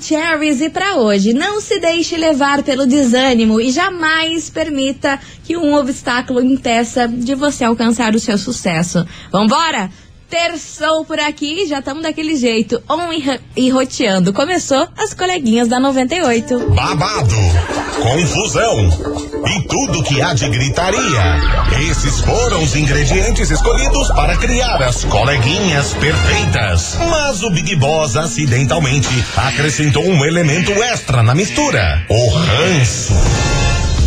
Maravicheries e para hoje, não se deixe levar pelo desânimo e jamais permita que um obstáculo impeça de você alcançar o seu sucesso. Vambora? Terçou por aqui, já estamos daquele jeito, on e roteando. Começou as coleguinhas da 98. Babado, confusão e tudo que há de gritaria. Esses foram os ingredientes escolhidos para criar as coleguinhas perfeitas. Mas o Big Boss acidentalmente acrescentou um elemento extra na mistura: o ranço.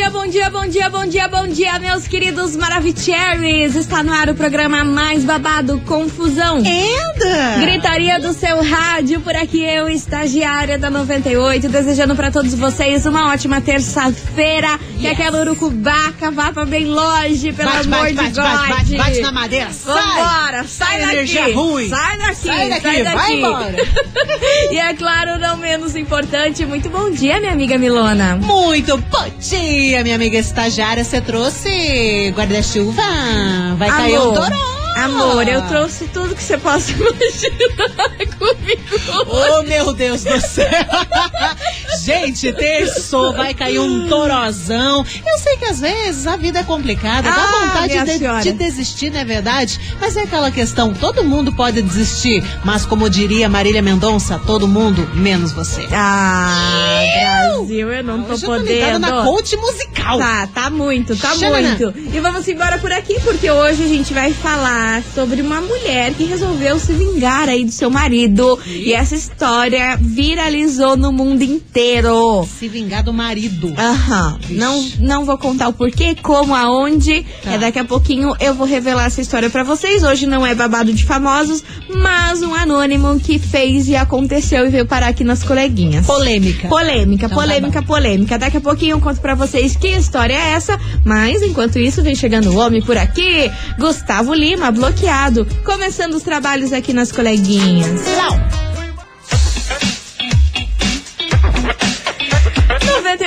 dia, bom dia, bom dia, bom dia, bom dia, meus queridos Maravicheries. Está no ar o programa mais babado, Confusão. Anda! Gritaria do seu rádio, por aqui eu, estagiária da 98, desejando para todos vocês uma ótima terça-feira. Yes. Que aquela urucubaca vá pra bem longe, pelo bate, amor bate, de bate, God. Bate, bate, bate na madeira, sai! Vambora, sai, sai daqui! Ruim. Sai daqui, sai daqui, sai daqui. vai embora! e é claro, não menos importante, muito bom dia, minha amiga Milona. Muito bom dia! Dia, minha amiga estagiária. Você trouxe guarda-chuva? Vai Amor. cair um toró. Amor, eu trouxe tudo que você possa imaginar comigo. Oh, meu Deus do céu! Gente, terçou, vai cair um torozão. Eu sei que às vezes a vida é complicada, dá Ah, vontade minha de, de desistir, não é verdade? Mas é aquela questão, todo mundo pode desistir, mas como diria Marília Mendonça, todo mundo, menos você. Ah, Brasil, eu não tô Hoje eu tô podendo. na coach musical. Tá, tá muito, tá Xanana. muito. E vamos embora por aqui, porque hoje a gente vai falar sobre uma mulher que resolveu se vingar aí do seu marido. E essa história viralizou no mundo inteiro. Se vingar do marido. Aham. Não, não vou contar o porquê, como, aonde. Tá. É daqui a pouquinho eu vou revelar essa história pra vocês. Hoje não é babado de famosos, mas um anônimo que fez e aconteceu e veio parar aqui nas coleguinhas. Polêmica. Polêmica, Então tá polêmica, polêmica. Daqui a pouquinho eu conto pra vocês que história é essa. Mas enquanto isso, vem chegando o homem por aqui. Gustavo Lima, bloqueado. Começando os trabalhos aqui nas coleguinhas. Lau.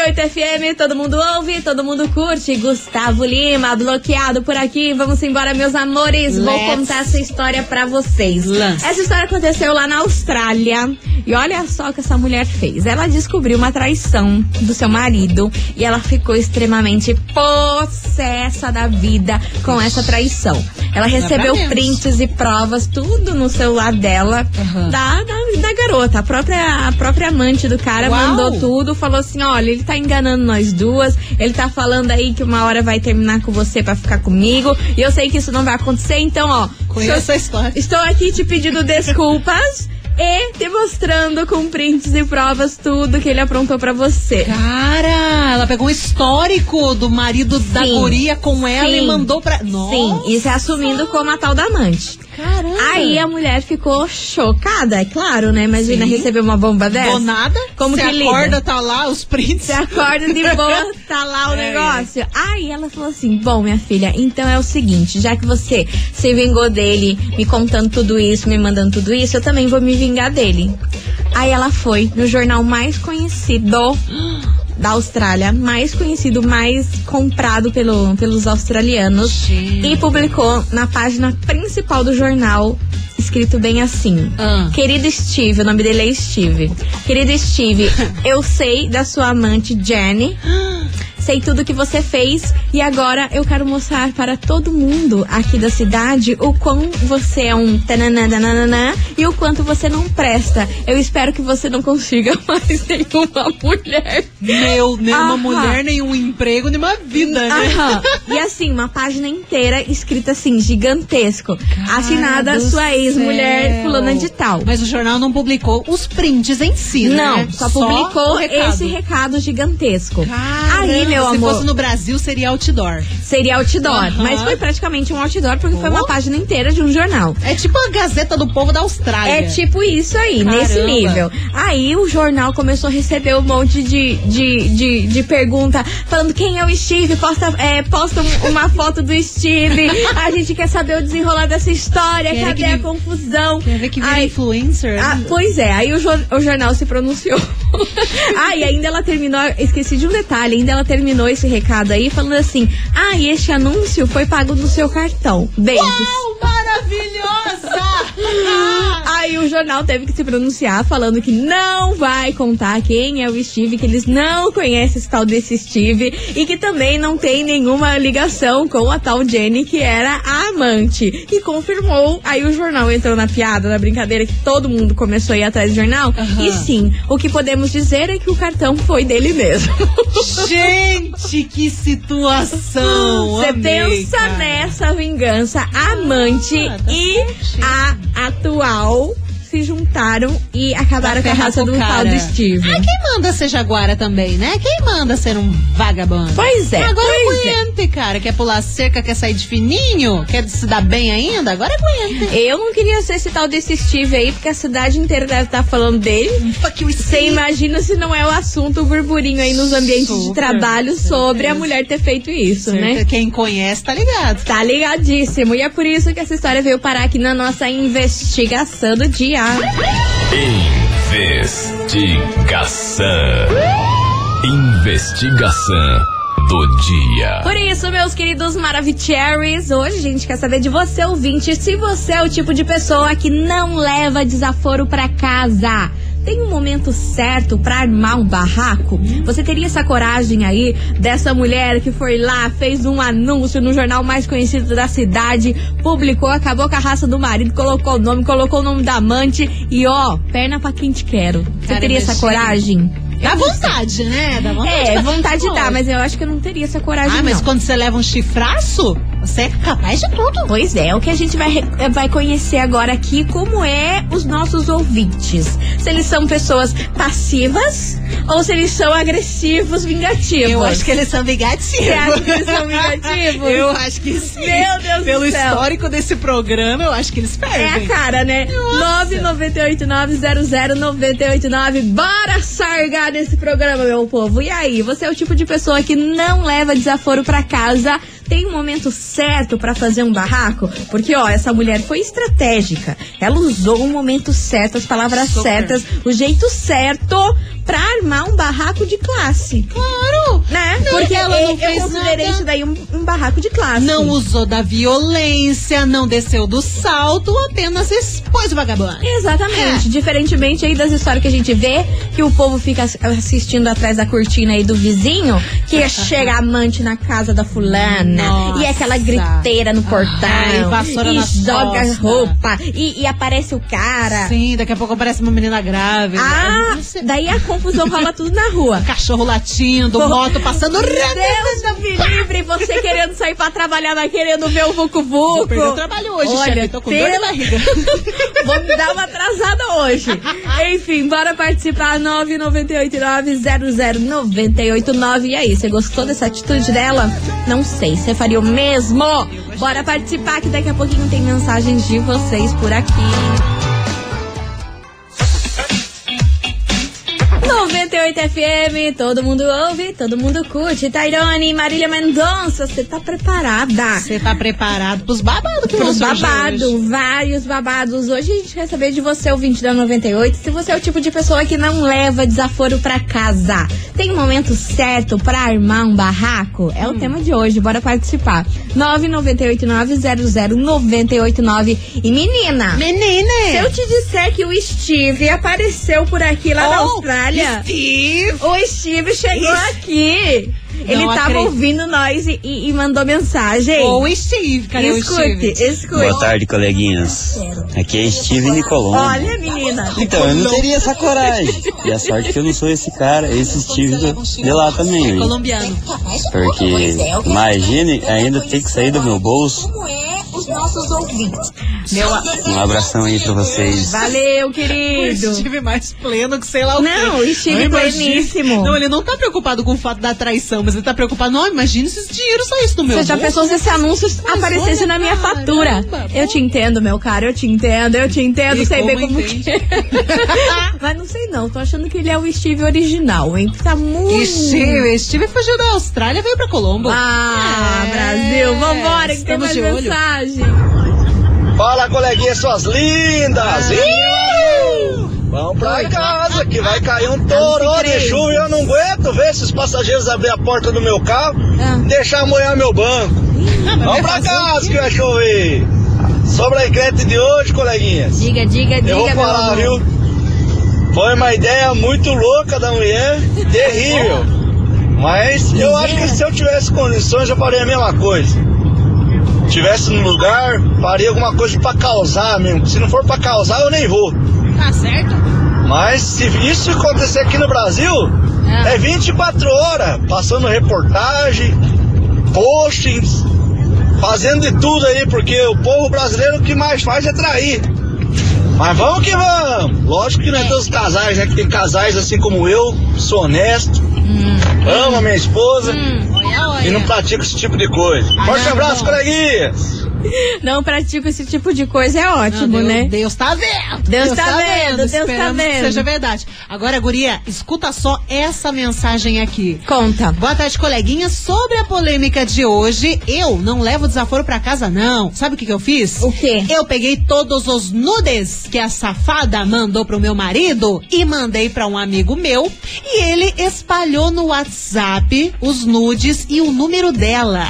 98 FM, todo mundo ouve, todo mundo curte. Gustavo Lima, bloqueado por aqui. Vamos embora, meus amores. Vou Let's contar essa história pra vocês. Lance. Essa história aconteceu lá na Austrália. E olha só o que essa mulher fez. Ela descobriu uma traição do seu marido e ela ficou extremamente possessa da vida com essa traição. Ela recebeu prints e provas, tudo no celular dela, Aham. da, da, da garota. A própria, a própria amante do cara Uau. mandou tudo, falou assim: olha, ele tá enganando nós duas, ele tá falando aí que uma hora vai terminar com você pra ficar comigo, e eu sei que isso não vai acontecer, então, ó. Conheço estou- a história. Estou aqui te pedindo desculpas e te mostrando com prints e provas tudo que ele aprontou pra você. Cara, ela pegou um histórico do marido da Sim. guria com ela Sim. e mandou pra. Nossa. Sim, e se assumindo como a tal da amante. Caramba. Aí a mulher ficou chocada, é claro, né? Imagina Sim. receber uma bomba dessa. Do nada, Como você que lida? acorda, tá lá os prints. Você acorda de boa, tá lá o É, negócio. Aí ela falou assim: Bom, minha filha, então é o seguinte, já que você se vingou dele, me contando tudo isso, me mandando tudo isso, eu também vou me vingar dele. Aí ela foi no jornal mais conhecido da Austrália, mais conhecido, mais comprado pelo, pelos australianos, Gente. e publicou na página principal do jornal, escrito bem assim. Ah. Querido Steve, o nome dele é Steve. Querido Steve, eu sei da sua amante Jenny. Sei tudo que você fez e agora eu quero mostrar para todo mundo aqui da cidade o quão você é um tananana e o quanto você não presta. Eu espero que você não consiga mais nenhuma mulher. Meu, nem uma Aham. mulher, nem um emprego, nem uma vida, né? Aham. E assim, uma página inteira escrita assim, gigantesco. assinada do sua ex-mulher fulana de tal. Mas o jornal não publicou os prints em si, Não, né? só publicou recado. esse recado gigantesco. Caramba. Aí, meu Se amor? fosse no Brasil, seria outdoor. Seria outdoor. Aham. Mas foi praticamente um outdoor porque foi uma Oh. página inteira de um jornal. É tipo a Gazeta do Povo da Austrália. É tipo isso aí, Caramba. nesse nível. Aí o jornal começou a receber um monte de, de, de, de pergunta falando quem é o Steve, posta, é, posta um- uma foto do Steve. A gente quer saber o desenrolar dessa história, Quer cadê que a confusão? Quer ver que vira Aí- influencer? Ah, pois é, aí o, o jornal se pronunciou. ah, e ainda ela terminou, esqueci de um detalhe, ainda ela terminou esse recado aí falando assim: ah, e este anúncio foi pago no seu cartão. Beijos. Uau, maravilhosa! Aí o jornal teve que se pronunciar falando que não vai contar quem é o Steve, que eles não conhecem esse tal desse Steve e que também não tem nenhuma ligação com a tal Jenny, que era a amante. E confirmou. Aí o jornal entrou na piada, na brincadeira, que todo mundo começou a ir atrás do jornal. Aham. E sim, o que podemos dizer é que o cartão foi dele mesmo. Gente, que situação! Você Amei, pensa cara. nessa vingança, amante Ah, tá e a atual se juntaram e acabaram com a raça do tal do Steve. Ah, quem manda ser jaguara também, né? Quem manda ser um vagabundo? Pois é, Agora pois é. aguente, cara. Quer pular cerca, quer sair de fininho, quer se dar bem ainda? Agora aguente. Eu não queria ser esse tal desse Steve aí, porque a cidade inteira deve estar falando dele. Fuck you, Você imagina se não é o assunto, o burburinho aí nos ambientes de Super, trabalho sobre a mulher ter feito isso, né? Quem conhece tá ligado. Tá ligadíssimo. E é por isso que essa história veio parar aqui na nossa investigação do dia. Investigação. Investigação do dia. Por isso, meus queridos Maravicheries, hoje a gente quer saber de você, ouvinte, se você é o tipo de pessoa que não leva desaforo pra casa. Tem um momento certo pra armar um barraco? Você teria essa coragem aí dessa mulher que foi lá, fez um anúncio no jornal mais conhecido da cidade, publicou, acabou com a raça do marido, colocou o nome, colocou o nome da amante e ó, perna pra quem te quero. Você Cara, teria essa coragem? Dá vontade, né? Dá vontade. É, vontade dá, mas eu acho que eu não teria essa coragem Ah, mas não. quando você leva um chifraço, você é capaz de tudo. Pois é, o que a gente vai, vai conhecer agora aqui, como é os nossos ouvintes. Se eles são pessoas passivas ou se eles são agressivos, vingativos. Eu acho que eles são vingativos. Você acha que eles são vingativos? Eu acho que sim. Meu Deus do Pelo céu. histórico desse programa, eu acho que eles É a perdem. cara, né? 998900989. Bora sargar nesse programa, meu povo. E aí, você é o tipo de pessoa que não leva desaforo pra casa? Tem um momento certo pra fazer um barraco? Porque, ó, essa mulher foi estratégica. Ela usou o momento certo, as palavras Super. certas, o jeito certo pra armar um barraco de classe. Claro! Né? Não, Porque ela não eu fez considerei nada. isso daí um, um barraco de classe. Não usou da violência, não desceu do salto, apenas expôs o vagabundo. Exatamente. Diferentemente aí das histórias que a gente vê, que o povo fica ass- assistindo atrás da cortina aí do vizinho, que chega amante na casa da fulana, Nossa. e aquela griteira no portão, Ai, vassoura e joga costas. roupa, e, e aparece o cara. Sim, daqui a pouco aparece uma menina grávida. Ah, daí a confusão rola tudo na rua. Cachorro latindo, moto passando. Deus me livre, você querendo sair pra trabalhar, mas querendo ver o Vucu Vucu. Vou perder o trabalho hoje, Olha, chefe. Tô com dor pela- barriga. Vou me dar uma atrasada hoje. Enfim, bora participar. 998900989. E aí, você gostou dessa atitude dela? Não sei, você faria o mesmo? Bora participar que daqui a pouquinho tem mensagens de vocês por aqui. 98 FM, todo mundo ouve, todo mundo curte. Tairone, Marília Mendonça, você tá preparada? Você tá preparado pros babados que Pros babados, vários babados. Hoje a gente quer saber de você, ouvinte da 98, se você é o tipo de pessoa que não leva desaforo pra casa. Tem um momento certo pra armar um barraco? É Hum. o tema de hoje, bora participar. 998900989. E menina, Menina! se eu te disser que o Steve apareceu por aqui lá na Oh, Austrália, Steve! O Steve chegou Isso. aqui. Ele tava acredito. ouvindo nós e, e- e mandou mensagem. Ou o Steve, cadê o escute, Steve? escute. Boa tarde, coleguinhas. Aqui é Steve Nicolon. Olha, menina. Então, eu não teria essa coragem. E a sorte é que eu não sou esse cara, esse Steve do- de lá também. Colombiano. Porque, imagine, ainda ter que sair do meu bolso os nossos ouvintes. Meu, Um abração aí pra vocês. valeu, O querido. Steve mais pleno que sei lá o quê. Não, o Steve Não, imagina- pleníssimo. Não, ele não tá preocupado com o fato da traição, mas ele tá preocupado. Não, imagina se esse dinheiro saísse do meu Você já pensou se esse anúncio aparecesse olha, na minha caramba, fatura? bom. Eu te entendo, meu cara, eu te entendo, eu te entendo, E sei como bem como entende? que é. Mas não sei não, tô achando que ele é o Steve original, hein? Tá muito... Steve, Steve fugiu da Austrália e veio pra Colombo. Ah, É, Brasil, vambora que tem estamos mais de olho. mensagem. Fala, coleguinha, suas lindas! Vamos pra casa, que vai cair um toró de chuva e eu não aguento ver esses passageiros abrir a porta do meu carro Ah. e deixar molhar meu banco. Ah, Vamos pra casa que vai chover. Sobre a enquete de hoje, coleguinhas. Diga, diga, diga, Eu vou falar, viu? Foi uma ideia muito louca da mulher, terrível. Mas eu acho que se eu tivesse condições, eu faria a mesma coisa. Tivesse no lugar, faria alguma coisa pra causar mesmo. Se não for pra causar, eu nem vou. Tá certo? Mas se isso acontecer aqui no Brasil, é 24 horas, passando reportagem, postings, fazendo de tudo aí, porque o povo brasileiro o que mais faz é trair. Mas vamos que vamos! Lógico que não é todos os casais, né? Que tem casais assim como eu, sou honesto, amo a minha esposa Olha, olha. e não pratico esse tipo de coisa. Forte abraço, coleguinhas! Não pratico esse tipo de coisa, é ótimo, Não, Deus, né? Deus tá vendo. Deus tá vendo, Deus tá Esperamos que vendo. seja verdade. Agora, guria, escuta só essa mensagem aqui. Conta. Boa tarde, coleguinha. Sobre a polêmica de hoje, eu não levo desaforo pra casa, não. Sabe o que, que eu fiz? O quê? Eu peguei todos os nudes que a safada mandou pro meu marido e mandei pra um amigo meu. E ele espalhou no WhatsApp os nudes e o número dela.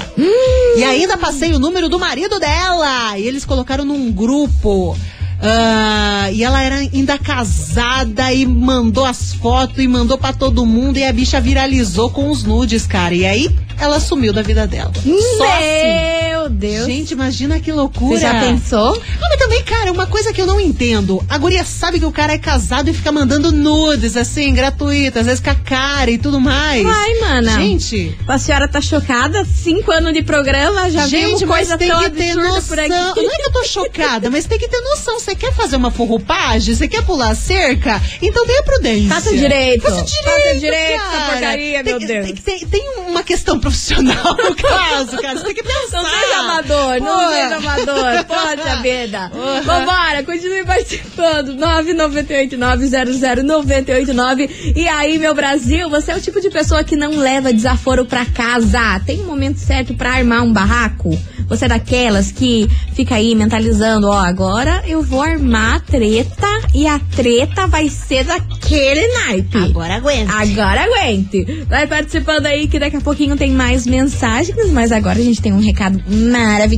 E ainda passei o número do marido dela. E eles colocaram num grupo. Ah, e ela era ainda casada e mandou as fotos e mandou pra todo mundo e a bicha viralizou com os nudes, cara. E aí ela sumiu da vida dela. Só assim. Meu Deus. Gente, imagina que loucura. Você já pensou? Ah, mas também, cara, uma coisa que eu não entendo. A guria sabe que o cara é casado e fica mandando nudes, assim, gratuitas, às vezes com a cara e tudo mais. Vai, mana. Gente, A senhora tá chocada? Cinco anos de programa, já gente, viu coisa tem que ter noção. Não é que eu tô chocada, mas tem que ter noção. Você quer fazer uma forrupagem? Você quer pular a cerca? Então tenha prudência. Faça direito. Faça direito, Faça direito essa cara. porcaria, tem, meu Deus. Tem, tem, tem uma questão profissional no caso, cara. Você tem que pensar. Não seja amador, não Pô. seja amador. Poxa vida. Vambora, continue participando. 998900989. E aí, meu Brasil, você é o tipo de pessoa que não leva desaforo pra casa. Tem um momento certo pra armar um barraco? Você é daquelas que fica aí mentalizando, ó, agora eu vou armar a treta e a treta vai ser daquele naipe. Agora aguenta. Agora aguente. Vai participando aí que daqui a pouquinho tem mais mensagens, mas agora a gente tem um recado maravilhoso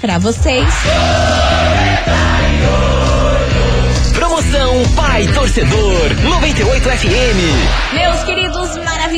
pra vocês. Promoção Pai Torcedor 98 FM. Meus queridos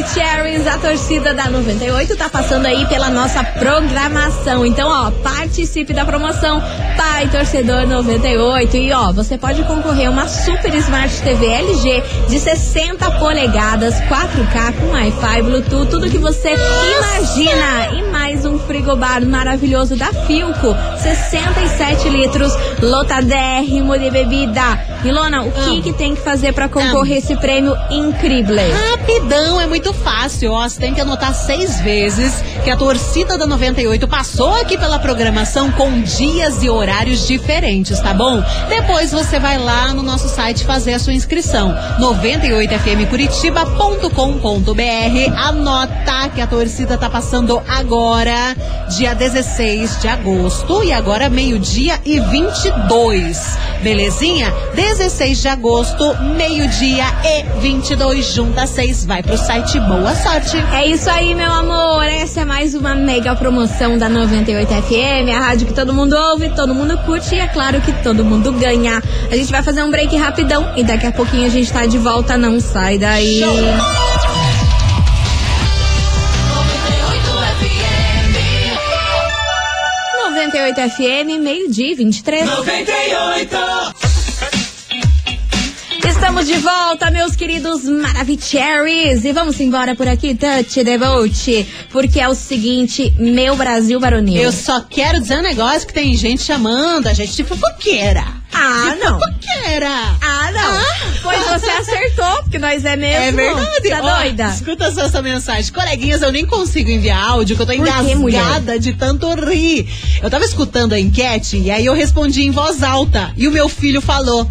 Maravicheries, a torcida da 98 tá passando aí pela nossa programação. Então, ó, participe da promoção Pai Torcedor 98. E ó, você pode concorrer a uma Super Smart TV LG de 60 polegadas, 4K com Wi-Fi, Bluetooth, tudo que você imagina. E mais um frigobar maravilhoso da Filco, 67 litros, lotadérrimo de bebida. Ilona, o que, que tem que fazer pra concorrer esse prêmio incrível? Rapidão, é muito fácil, ó. Você tem que anotar seis vezes que a torcida da 98 passou aqui pela programação com dias e horários diferentes, tá bom? Depois você vai lá no nosso site fazer a sua inscrição. 98fmcuritiba.com.br. Anota que a torcida tá passando agora, dia 16 de agosto, e agora meio-dia e 22. Belezinha? 16 de agosto, meio-dia e 22, junta seis. Vai pro site. Boa sorte. É isso aí, meu amor. Essa é mais uma mega promoção da 98 FM, a rádio que todo mundo ouve, todo mundo curte e é claro que todo mundo ganha. A gente vai fazer um break rapidão e daqui a pouquinho a gente tá de volta. Não sai daí. 98 FM, meio-dia e 23. 98! Estamos de volta, meus queridos Maravicheries. E vamos embora por aqui, Touch the Boat. Porque é o seguinte, meu Brasil varonil. Eu só quero dizer um negócio que tem gente chamando a gente de fofoqueira. Ah, de não. Fofoqueira. Ah, não. Pois você acertou, porque nós é mesmo. É verdade. Tá Ó, doida? Escuta só essa mensagem. Coleguinhas, eu nem consigo enviar áudio, que eu tô Por engasgada de tanto rir. Eu tava escutando a enquete e aí eu respondi em voz alta. E o meu filho falou.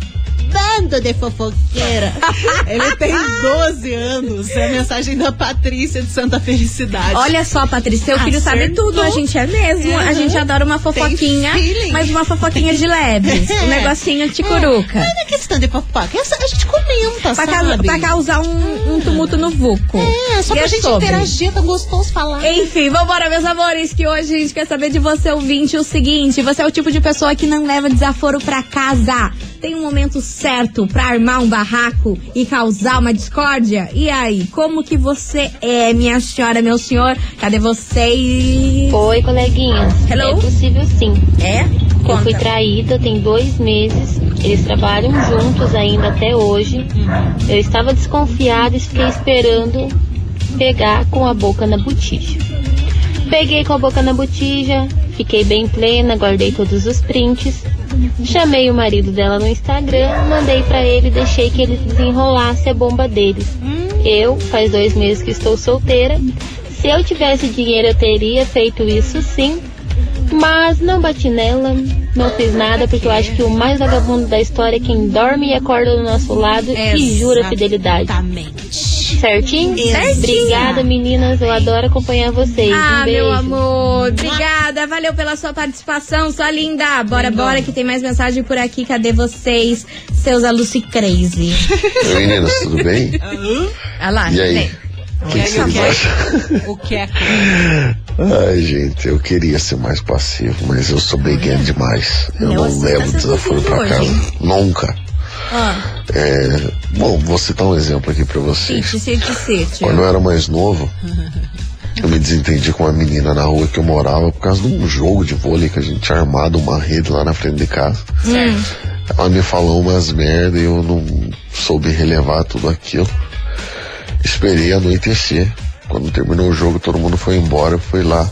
Bando de fofoqueira. Ele tem 12 anos. É a mensagem da Patrícia de Santa Felicidade. Olha só, Patrícia, seu filho sabe tudo. A gente é mesmo. A Uhum. gente adora uma fofoquinha, mas uma fofoquinha de leves. Um negocinho de curuca. Não é questão de fofoca. A gente comenta, Pra, sabe? pra causar um, um tumulto no vulco. É, só E pra é gente sobre. interagir, tá gostoso falar. Enfim, vambora, meus amores, que hoje a gente quer saber de você, ouvinte, o seguinte: você é o tipo de pessoa que não leva desaforo pra casa. Tem um momento certo pra armar um barraco e causar uma discórdia? E aí, como que você é, minha senhora, meu senhor? Cadê vocês? Oi, coleguinhas. Hello? É possível sim. É? Eu fui Conta. traída tem dois meses. Eles trabalham juntos ainda até hoje. Eu estava desconfiada e fiquei esperando pegar com a boca na botija. Peguei com a boca na botija, fiquei bem plena, guardei todos os prints. Chamei o marido dela no Instagram, mandei pra ele e deixei que ele desenrolasse a bomba deles. Eu, faz dois meses que estou solteira. Se eu tivesse dinheiro, eu teria feito isso sim. Mas não bati nela, não fiz nada, porque eu acho que o mais vagabundo da história é quem dorme e acorda do nosso lado e jura fidelidade. Exatamente. Certinho? Certinho. Obrigada, meninas. Eu adoro acompanhar vocês. Ah, um beijo. meu amor, obrigada, valeu pela sua participação, sua linda. Bora, bora, que tem mais mensagem por aqui. Cadê vocês, seus Lucy Crazy? Oi, meninas, tudo bem? Olha lá, E aí? vem. O que, que vocês acham? O que é? Ai, gente, eu queria ser mais passivo, mas eu sou beguento demais. Eu Não, não levo tá sendo desaforo pra passivo casa. hoje. Nunca. Ah, É, bom, vou citar um exemplo aqui pra vocês. cite, cite, cite. Quando eu era mais novo, eu me desentendi com uma menina na rua que eu morava por causa de um jogo de vôlei que a gente tinha armado uma rede lá na frente de casa. Hum. Ela me falou umas merda e eu não soube relevar tudo aquilo. Esperei anoitecer. Quando terminou o jogo, todo mundo foi embora. Eu fui lá.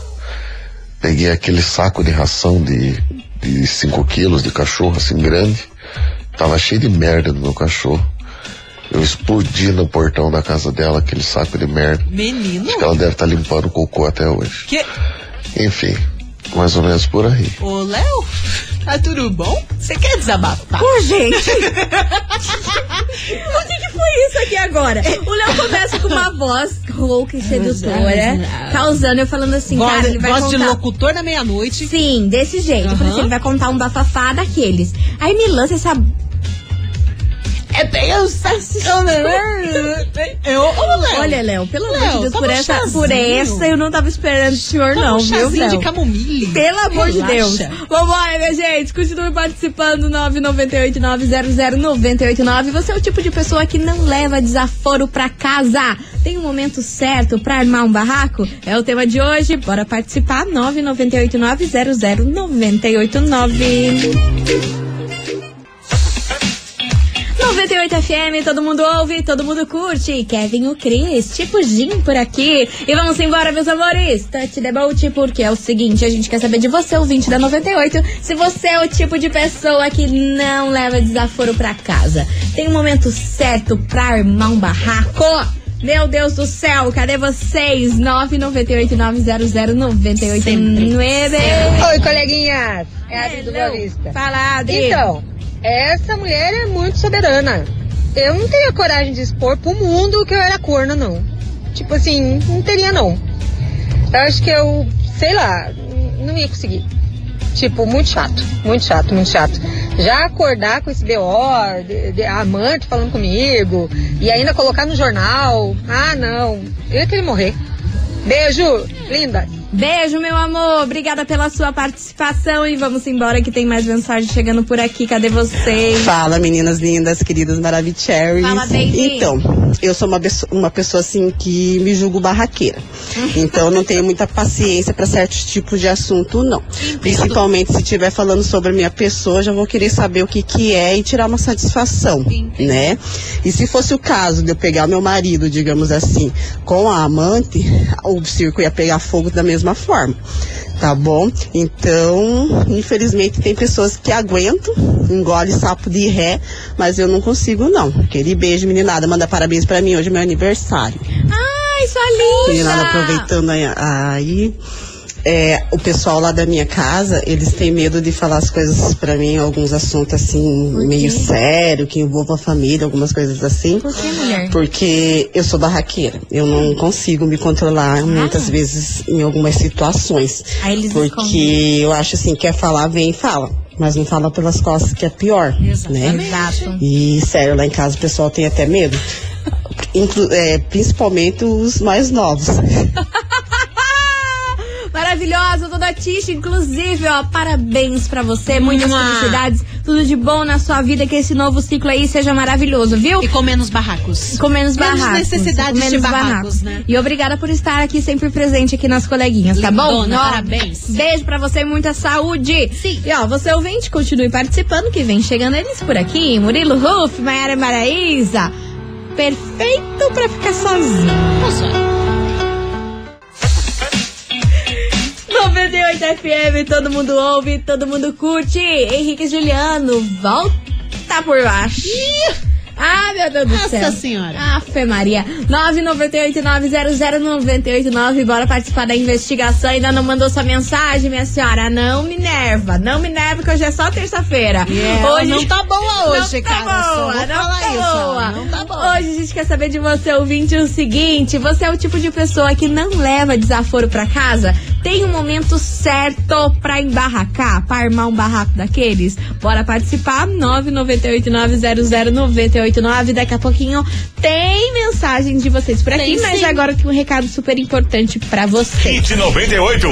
Peguei aquele saco de ração de 5 quilos de cachorro, assim, grande. Tava cheio de merda no meu cachorro. Eu explodi no portão da casa dela aquele saco de merda. Menino? Acho que ela deve estar limpando o cocô até hoje. Que... Enfim, mais ou menos por aí. Ô, Léo, tá tudo bom? Você quer desabafar? Ô, gente! o que, que foi isso aqui agora? O Léo começa com uma voz rouca e sedutora, causando, eu falando assim, Voz, cara, ele vai voz de contar... locutor da meia-noite. Sim, desse jeito. Eu falei assim, ele vai contar um bafafá daqueles. Aí me lança essa... É bem eu Eu, ô, Léo. Olha, Léo, pelo amor de Deus, por um essa, chazinho. por essa eu não tava esperando do senhor, Toma não, um viu, Léo? de camomile. Pelo amor de Deus. Relaxa. Vambora, minha gente. Continue participando. 998-900-989. Você é o tipo de pessoa que não leva desaforo pra casa. Tem um momento certo pra armar um barraco? É o tema de hoje. Bora participar. 998-900-989. 98 FM, todo mundo ouve, todo mundo curte. Kevin o Cris, tipo Jim por aqui. E vamos embora, meus amores. Touch the boat, porque é o seguinte: a gente quer saber de você, ouvinte da 98, se você é o tipo de pessoa que não leva desaforo pra casa. Tem um momento certo pra armar um barraco. Meu Deus do céu, cadê vocês? 998-900-989. Oi, coleguinhas. É a do Hello. Vista. Fala, Adri. Então, essa mulher é muito soberana. Eu não teria coragem de expor pro mundo que eu era corna, não. Tipo assim, não teria, não. Eu acho que eu, sei lá, não ia conseguir. Tipo, muito chato, muito chato, muito chato. Já acordar com esse BO, de, de amante falando comigo, e ainda colocar no jornal, ah, não, eu ia querer morrer. Beijo, linda. Beijo, meu amor. Obrigada pela sua participação e vamos embora que tem mais mensagem chegando por aqui. Cadê vocês? Fala, meninas lindas, queridas Maravicherrys. Fala, baby. Então, eu sou uma, pessoa- uma pessoa assim que me julgo barraqueira. Então, não tenho muita paciência para certos tipos de assunto, não. Principalmente se estiver falando sobre a minha pessoa, já vou querer saber o que que é e tirar uma satisfação, né? E se fosse o caso de eu pegar meu marido, digamos assim, com a amante, o circo ia pegar fogo da mesma forma. Tá bom? Então, infelizmente, tem pessoas que aguentam, engole sapo de ré, mas eu não consigo, não. Aquele beijo, meninada. Manda parabéns pra mim, hoje é meu aniversário. Ai, sua linda! Meninada, aproveitando aí. É, o pessoal lá da minha casa, eles têm medo de falar as coisas pra mim, alguns assuntos assim, meio sério, que envolvam a família, algumas coisas assim. Por que, mulher? Porque eu sou barraqueira. Eu não consigo me controlar muitas vezes em algumas situações. Aí eles Porque escondem. eu acho assim, quer falar, vem e fala. Mas não fala pelas costas, que é pior. Né? Exato. E sério, lá em casa o pessoal tem até medo. Inclu- é, principalmente os mais novos. Maravilhosa, toda Tisha, inclusive, ó, parabéns pra você, muitas Mua. felicidades, tudo de bom na sua vida, que esse novo ciclo aí seja maravilhoso, viu? E com menos barracos. Com menos Menos barracos. necessidades com menos de barracos, né? E obrigada por estar aqui sempre presente aqui nas coleguinhas, tá bom? Ó, parabéns. Beijo pra você e muita saúde. Sim. E ó, você ouvinte, continue participando que vem chegando eles por aqui. Murilo Ruff, Maiara Maraíza. Perfeito pra ficar sozinho. 98 FM, todo mundo ouve, todo mundo curte. Henrique Juliano, volta por baixo. Ah, meu Deus do Nossa céu. Senhora. Afe Maria. 998-900-989. Bora participar da investigação. Ainda não mandou sua mensagem, minha senhora? Não me nerva. Não me nerva, que hoje é só terça-feira. Yeah, não tá boa hoje, não tá cara, só Boa, não tá isso, boa. não tá boa. Hoje a gente quer saber de você, ouvinte, o seguinte: você é o tipo de pessoa que não leva desaforo pra casa? Tem um momento certo pra embarracar, pra armar um barraco daqueles? Bora participar, 998900989. Daqui a pouquinho tem mensagem de vocês por aqui, Tem mas sim. agora tem um recado super importante pra você. Hit 98.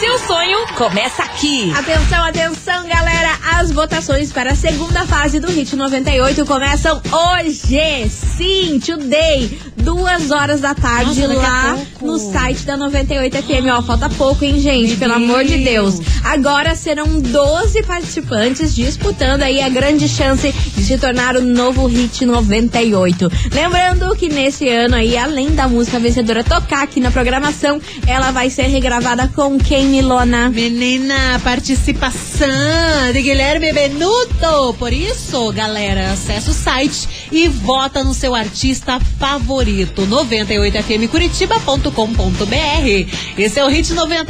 Seu sonho começa aqui. Atenção, atenção, galera! As votações para a segunda fase do Hit 98 começam hoje! Sim, today! Duas horas da tarde Nossa, lá no site da 98 FM. Ó, falta pouco, hein, gente? Pelo amor de Deus. Deus. Agora serão 12 participantes disputando aí a grande chance de se tornar o novo Hit 98. Lembrando que nesse ano aí, além da música vencedora tocar aqui na programação, ela vai ser regravada com quem, Milona? Menina, participação de Guilherme Benuto. Por isso, galera, acessa o site e vota no seu artista favorito. 98fmcuritiba.com.br. Esse é o Hit 98.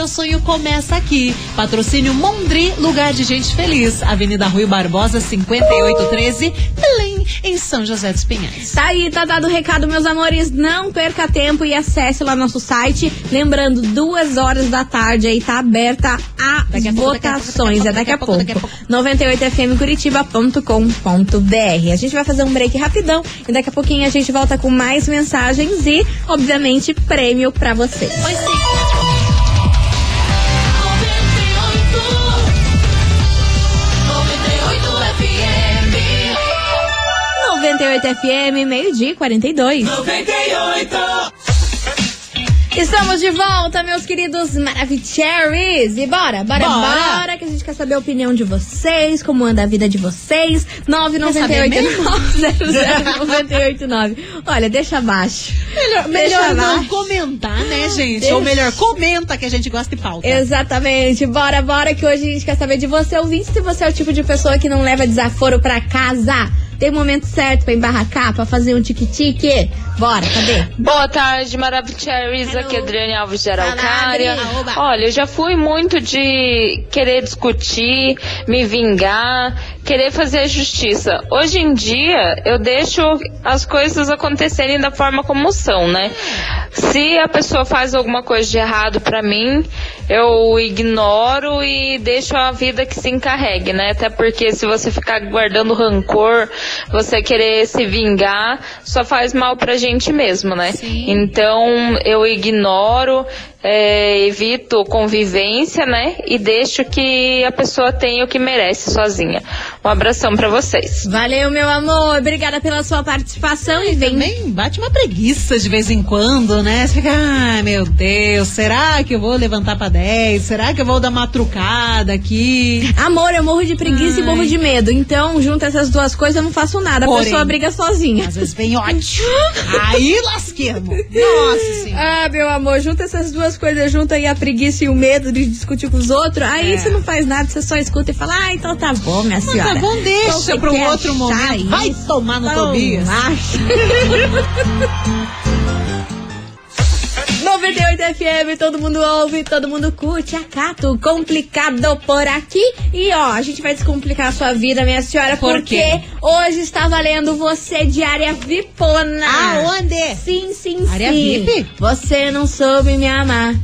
Seu sonho começa aqui. Patrocínio Mondri, lugar de gente feliz. Avenida Rui Barbosa, 5813, Belém, em São José dos Pinhais. Tá aí, tá dado o recado, meus amores. Não perca tempo e acesse lá nosso site. Lembrando, duas horas da tarde aí tá aberta a Daqui votações. É daqui a pouco. daqui a pouco. 98fmcuritiba.com.br. A gente vai fazer um break rapidão e daqui a pouquinho a gente volta com mais mensagens e, obviamente, prêmio pra vocês. Pois sim. 98 FM, meio-dia e 42. 98. Estamos de volta, meus queridos Maravicheries. E bora, bora, Bora. bora, que a gente quer saber a opinião de vocês, como anda a vida de vocês. saber 998-900-989. Olha, deixa abaixo. Melhor, Deixa melhor não abaixo. comentar, né, gente? Deixa- Ou melhor, comenta que a gente gosta de pauta. Exatamente. Bora, bora, que hoje a gente quer saber de você, ouvinte, se você é o tipo de pessoa que não leva desaforo pra casa. Tem o momento certo pra embarracar, pra fazer um tique-tique? Bora, cadê? Boa tarde, Maravicheries. Aqui é Adriane Alves de Araucária. Olha, eu já fui muito de querer discutir, me vingar, querer fazer justiça. Hoje em dia, eu deixo as coisas acontecerem da forma como são, né? Se a pessoa faz alguma coisa de errado pra mim, eu ignoro e deixo a vida que se encarregue, né? Até porque se você ficar guardando rancor, você querer se vingar, só faz mal pra gente mesmo, né? Então eu ignoro, é, evito convivência, né? E deixo que a pessoa tenha o que merece sozinha. Um abração pra vocês. Valeu, meu amor. Obrigada pela sua participação e vem. Também bate uma preguiça de vez em quando, né? Você fica, ai meu Deus, será que eu vou levantar pra 10? Será que eu vou dar uma trucada aqui? Amor, eu morro de preguiça Ai. e morro de medo. Então, junto essas duas coisas, eu não faço nada. a Porém, pessoa briga sozinha. Às vezes vem ódio. Aí lasquemos. Nossa senhora. Ah, meu amor, junta essas duas coisas, junta aí a preguiça e o medo de discutir com os outros. Aí É. você não faz nada, você só escuta e fala, ah, então tá bom, minha senhora. tá bom, Então deixa você pra um outro momento. Vai isso? tomar no Então, Tobias. acha. 98 FM, todo mundo ouve, todo mundo curte. Acato, complicado por aqui. E ó, a gente vai descomplicar a sua vida, minha senhora, Por porque hoje está valendo você de área VIPona. Aonde? Sim, sim, Área sim. VIP? Você não soube me amar.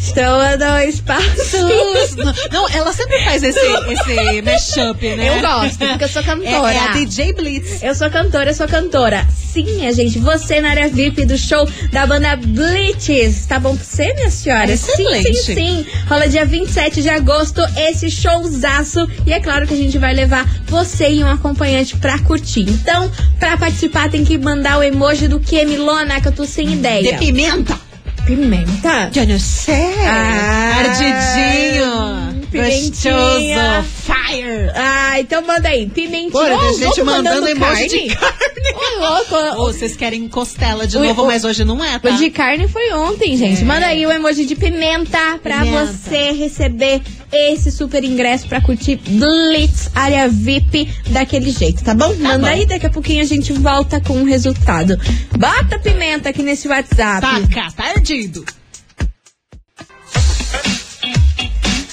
Estou a dois passos. Não, ela sempre faz esse, esse mashup, né? Eu gosto, porque eu sou cantora. É, é a DJ Blitz. Eu sou cantora, eu sou cantora. Sim, minha gente, você na área VIP do show da banda Blitz. Tá bom pra você, minha senhora? Excelente. Sim, sim, sim. Rola dia 27 de agosto, esse showzaço. E é claro que a gente vai levar você e um acompanhante pra curtir. Então, pra participar, tem que mandar o emoji do que, Milona, que eu tô sem ideia. De pimenta. Pimenta? Eu não sei. Ah, Ardidinho. pimentinha. Gostoso. Fire. Ah, então manda aí. Pimentinha. Pô, Ô, tem gente mandando emoji de carne. Ô, louco. Ô, vocês querem costela de O- novo, o- mas hoje não é, tá? O de carne foi ontem, gente. É. Manda aí o emoji de pimenta pra Pimenta. você receber esse super ingresso pra curtir Blitz, área VIP, daquele jeito, tá bom? Manda bom. aí, daqui a pouquinho a gente volta com o resultado. Bota pimenta aqui nesse WhatsApp. Taca, tá ardido.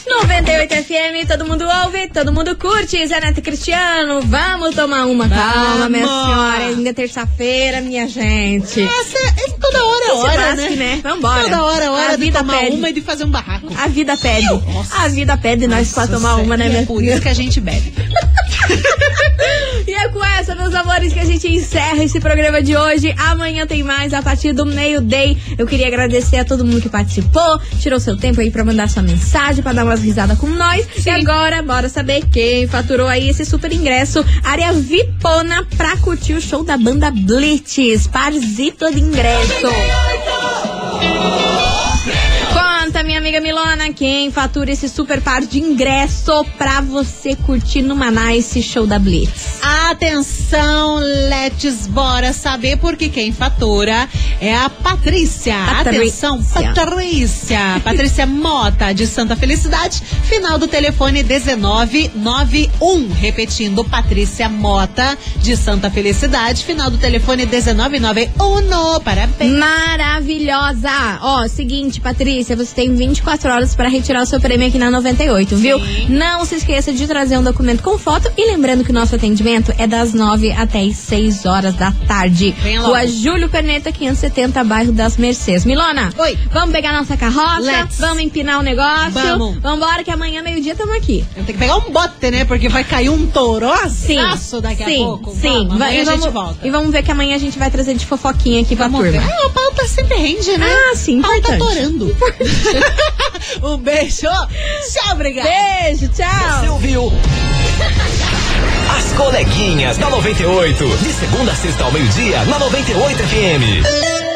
98 FM, todo mundo ouve, todo mundo curte. Zé Neto e Cristiano, vamos tomar uma. Calma, minha Vamos. senhora. Ainda é terça-feira, minha gente. Essa, essa toda hora é hora, lasque, né? né? Vambora. Toda hora é hora A de vida tomar pede. uma e de fazer um barraco. A vida pede. Nossa. A vida pede nós pra tomar Nossa, uma, né, minha É por isso que a gente bebe. meus amores, que a gente encerra esse programa de hoje. Amanhã tem mais, a partir do meio-day. Eu queria agradecer a todo mundo que participou, tirou seu tempo aí pra mandar sua mensagem, pra dar umas risadas com nós. E agora, bora saber quem faturou aí esse super ingresso. Área Vipona pra curtir o show da banda Blitz. Parzito de ingresso. Amiga Milona, quem fatura esse super par de ingresso pra você curtir no Maná esse show da Blitz. Atenção, let's bora saber porque quem fatura é a Patrícia. Patrícia. Atenção, Patrícia. Patrícia Mota, de Santa Felicidade, final do telefone 1991. Repetindo, Patrícia Mota, de Santa Felicidade, final do telefone 1991. Parabéns. Maravilhosa! Ó, seguinte, Patrícia, você tem 24 horas pra retirar o seu prêmio aqui na 98, viu? Não se esqueça de trazer um documento com foto e lembrando que o nosso atendimento é das 9 até as 6 horas da tarde. Vem logo. Rua Júlio Perneta, 570, bairro das Mercês. Milona, Oi. vamos pegar nossa carroça? Let's. Vamos empinar o negócio? Vamos. Vambora que amanhã, meio-dia, estamos aqui. Eu tenho que pegar um bote, né? Porque vai cair um toroçaço daqui sim, a pouco. Sim, Vamos, amanhã e a vamos, gente volta. E vamos ver que amanhã a gente vai trazer de fofoquinha aqui pra Vamos ver. turma. Ah, a pauta sempre rende, né? Ah, sim, A pauta tá torando. um beijo. Tchau, obrigada. Beijo, tchau! Você ouviu? As coleguinhas da 98. De segunda a sexta ao meio-dia, na 98 FM.